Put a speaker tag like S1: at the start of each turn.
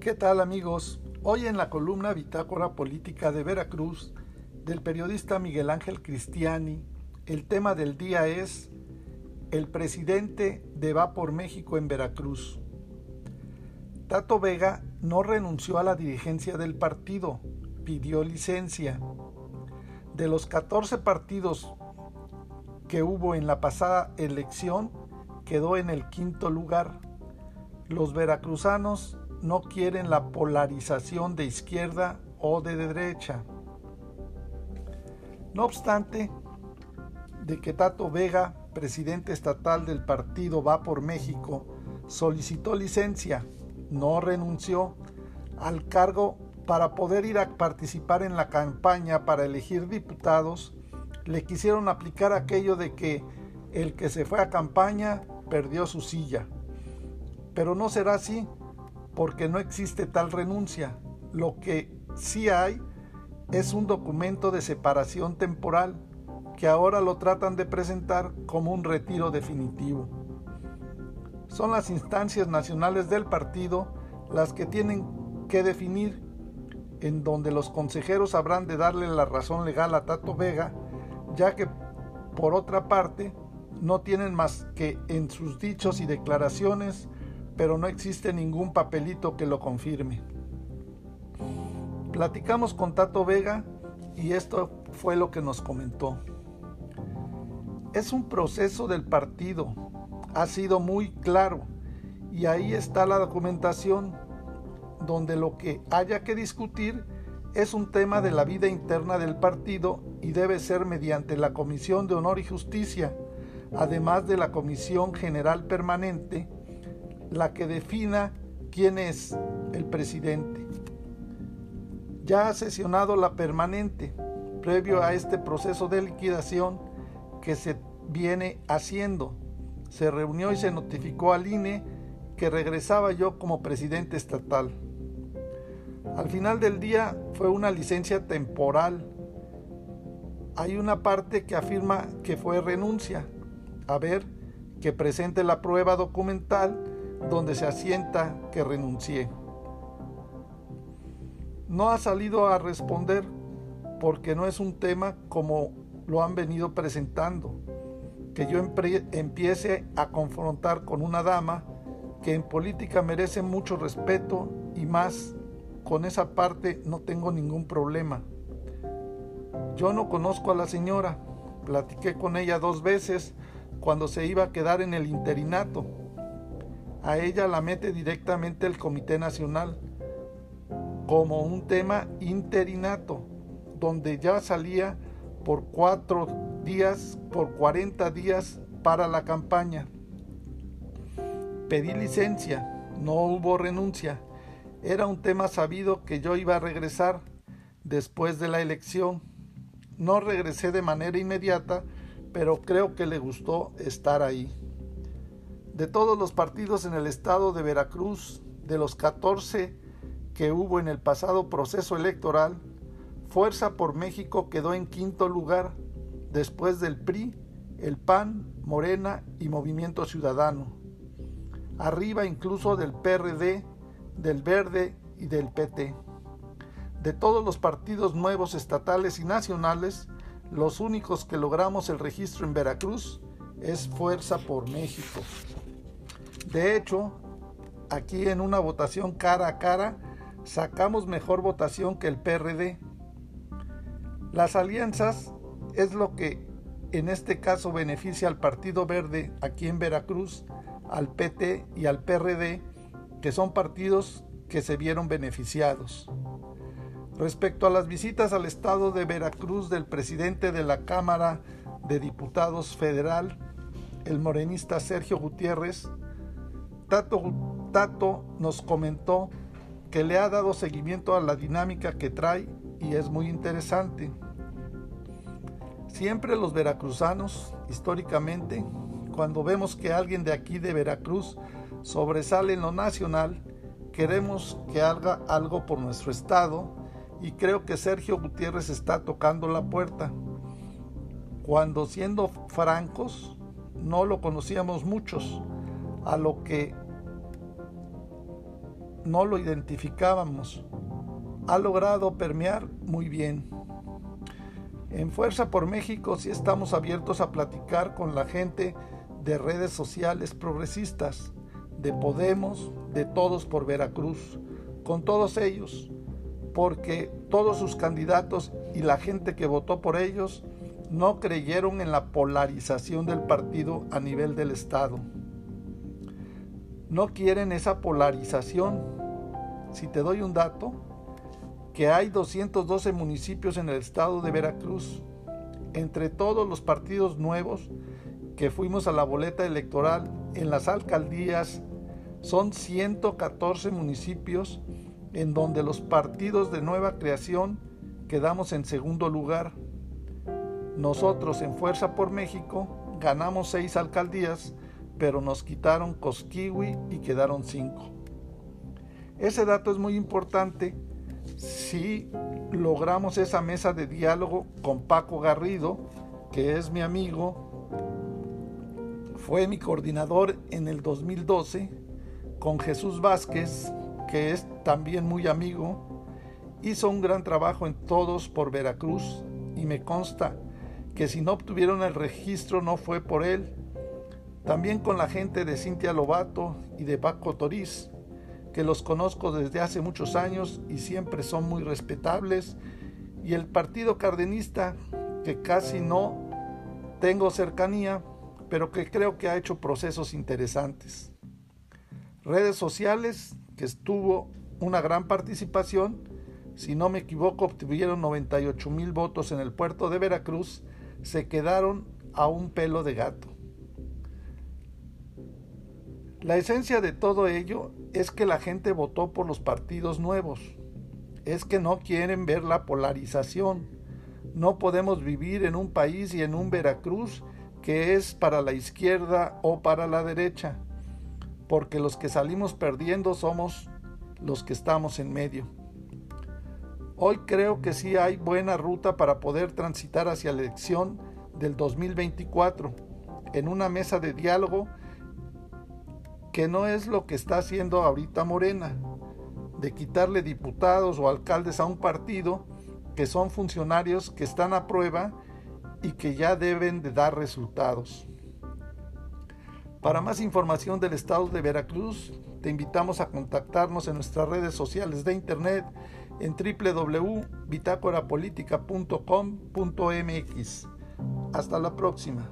S1: ¿Qué tal amigos? Hoy en la columna Bitácora Política de Veracruz del periodista Miguel Ángel Cristiani, el tema del día es El presidente de Va por México en Veracruz. Tato Vega no renunció a la dirigencia del partido, pidió licencia. De los 14 partidos que hubo en la pasada elección, quedó en el quinto lugar. Los veracruzanos no quieren la polarización de izquierda o de derecha. No obstante, de que Tato Vega, presidente estatal del partido Va por México, solicitó licencia, no renunció al cargo para poder ir a participar en la campaña para elegir diputados, le quisieron aplicar aquello de que el que se fue a campaña perdió su silla. Pero no será así, porque no existe tal renuncia. Lo que sí hay es un documento de separación temporal que ahora lo tratan de presentar como un retiro definitivo. Son las instancias nacionales del partido las que tienen que definir en donde los consejeros habrán de darle la razón legal a Tato Vega, ya que por otra parte no tienen más que en sus dichos y declaraciones, pero no existe ningún papelito que lo confirme. Platicamos con Tato Vega y esto fue lo que nos comentó. Es un proceso del partido, ha sido muy claro y ahí está la documentación donde lo que haya que discutir es un tema de la vida interna del partido y debe ser mediante la Comisión de Honor y Justicia, además de la Comisión General Permanente, la que defina quién es el presidente ya ha sesionado la permanente previo a este proceso de liquidación que se viene haciendo. Se reunió y se notificó al INE que regresaba yo como presidente estatal. Al final del día fue una licencia temporal. Hay una parte que afirma que fue renuncia. A ver, que presente la prueba documental donde se asienta que renuncié no ha salido a responder porque no es un tema como lo han venido presentando. Que yo empiece a confrontar con una dama que en política merece mucho respeto y más con esa parte no tengo ningún problema. Yo no conozco a la señora, platiqué con ella dos veces cuando se iba a quedar en el interinato. A ella la mete directamente el Comité Nacional como un tema interinato, donde ya salía por cuatro días, por 40 días para la campaña. Pedí licencia, no hubo renuncia. Era un tema sabido que yo iba a regresar después de la elección. No regresé de manera inmediata, pero creo que le gustó estar ahí. De todos los partidos en el estado de Veracruz, de los 14 que hubo en el pasado proceso electoral, Fuerza por México quedó en quinto lugar después del PRI, el PAN, Morena y Movimiento Ciudadano. Arriba incluso del PRD, del Verde y del PT. De todos los partidos nuevos estatales y nacionales, los únicos que logramos el registro en Veracruz es Fuerza por México. De hecho, aquí en una votación cara a cara, sacamos mejor votación que el PRD. Las alianzas es lo que en este caso beneficia al Partido Verde aquí en Veracruz, al PT y al PRD, que son partidos que se vieron beneficiados. Respecto a las visitas al estado de Veracruz del presidente de la Cámara de Diputados Federal, el morenista Sergio Gutiérrez, Tato, Tato nos comentó que le ha dado seguimiento a la dinámica que trae y es muy interesante. Siempre los veracruzanos, históricamente, cuando vemos que alguien de aquí de Veracruz sobresale en lo nacional, queremos que haga algo por nuestro estado y creo que Sergio Gutiérrez está tocando la puerta. Cuando siendo francos, no lo conocíamos muchos, a lo que no lo identificábamos. Ha logrado permear muy bien. En Fuerza por México sí estamos abiertos a platicar con la gente de redes sociales progresistas, de Podemos, de Todos por Veracruz, con todos ellos, porque todos sus candidatos y la gente que votó por ellos no creyeron en la polarización del partido a nivel del Estado. No quieren esa polarización. Si te doy un dato, que hay 212 municipios en el estado de Veracruz. Entre todos los partidos nuevos que fuimos a la boleta electoral en las alcaldías, son 114 municipios en donde los partidos de nueva creación quedamos en segundo lugar. Nosotros en Fuerza por México ganamos seis alcaldías, pero nos quitaron Cosquiwi y quedaron cinco. Ese dato es muy importante si logramos esa mesa de diálogo con Paco Garrido, que es mi amigo, fue mi coordinador en el 2012, con Jesús Vázquez, que es también muy amigo, hizo un gran trabajo en Todos por Veracruz y me consta que si no obtuvieron el registro no fue por él. También con la gente de Cintia Lobato y de Paco Toriz, que los conozco desde hace muchos años y siempre son muy respetables. Y el Partido Cardenista, que casi no tengo cercanía, pero que creo que ha hecho procesos interesantes. Redes sociales, que estuvo una gran participación, si no me equivoco, obtuvieron 98 mil votos en el puerto de Veracruz, se quedaron a un pelo de gato. La esencia de todo ello es que la gente votó por los partidos nuevos, es que no quieren ver la polarización. No podemos vivir en un país y en un Veracruz que es para la izquierda o para la derecha, porque los que salimos perdiendo somos los que estamos en medio. Hoy creo que sí hay buena ruta para poder transitar hacia la elección del 2024 en una mesa de diálogo que no es lo que está haciendo ahorita Morena, de quitarle diputados o alcaldes a un partido que son funcionarios que están a prueba y que ya deben de dar resultados. Para más información del estado de Veracruz, te invitamos a contactarnos en nuestras redes sociales de internet en www.bitácorapolítica.com.mx. Hasta la próxima.